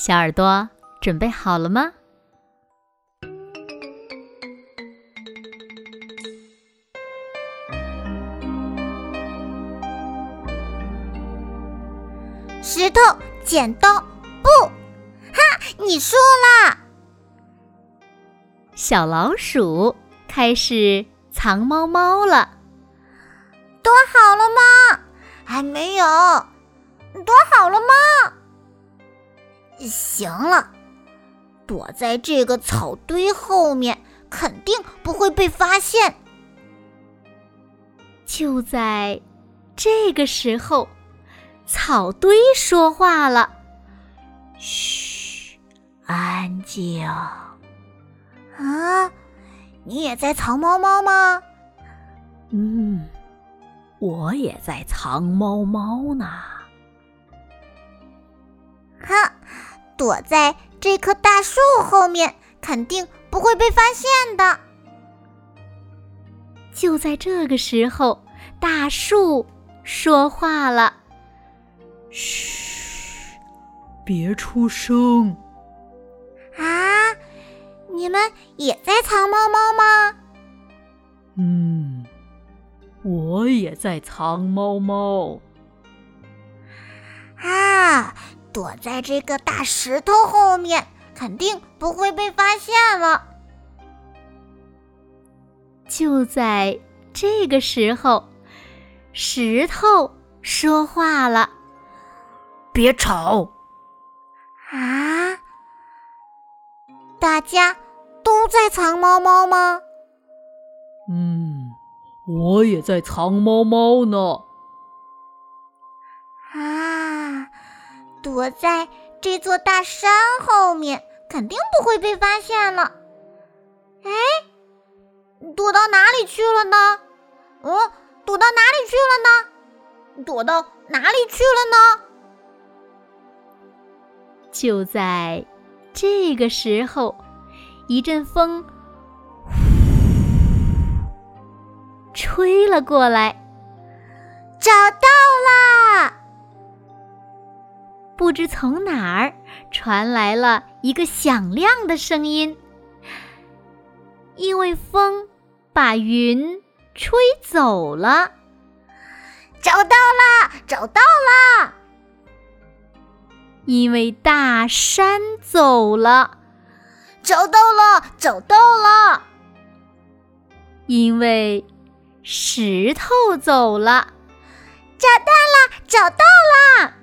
小耳朵准备好了吗？石头剪刀布，哈！你输了。小老鼠开始藏猫猫了。躲好了吗？还没有。躲好了吗？行了，躲在这个草堆后面，肯定不会被发现。就在这个时候，草堆说话了：“嘘，安静。啊，你也在藏猫猫吗？嗯，我也在藏猫猫呢。哈。”躲在这棵大树后面，肯定不会被发现的。就在这个时候，大树说话了：“嘘，别出声。”啊，你们也在藏猫猫吗？嗯，我也在藏猫猫。啊。躲在这个大石头后面，肯定不会被发现了。就在这个时候，石头说话了：“别吵！”啊，大家都在藏猫猫吗？嗯，我也在藏猫猫呢。躲在这座大山后面，肯定不会被发现了。哎，躲到哪里去了呢？嗯，躲到哪里去了呢？躲到哪里去了呢？就在这个时候，一阵风吹了过来，找到了。不知从哪儿传来了一个响亮的声音，因为风把云吹走了。找到了，找到了！因为大山走了。找到了，找到了！因为石头走了。找到了，找到了！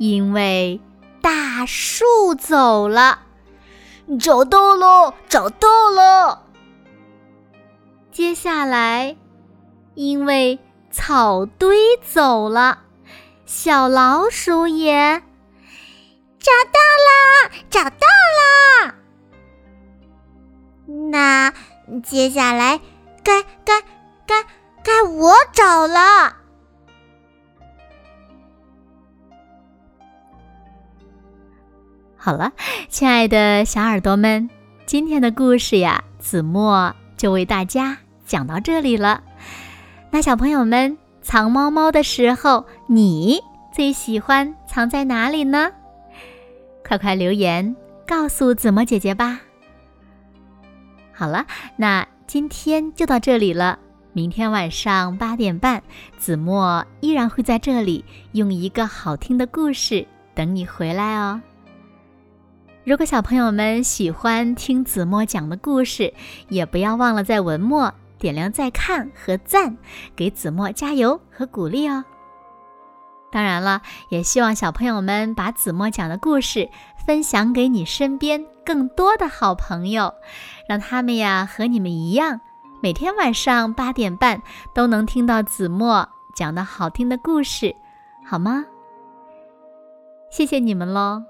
因为大树走了，找到了，找到了。接下来，因为草堆走了，小老鼠也找到了，找到了。那接下来，该该该该我找了。好了，亲爱的小耳朵们，今天的故事呀，子墨就为大家讲到这里了。那小朋友们藏猫猫的时候，你最喜欢藏在哪里呢？快快留言告诉子墨姐姐吧。好了，那今天就到这里了。明天晚上八点半，子墨依然会在这里用一个好听的故事等你回来哦。如果小朋友们喜欢听子墨讲的故事，也不要忘了在文末点亮再看和赞，给子墨加油和鼓励哦。当然了，也希望小朋友们把子墨讲的故事分享给你身边更多的好朋友，让他们呀和你们一样，每天晚上八点半都能听到子墨讲的好听的故事，好吗？谢谢你们喽。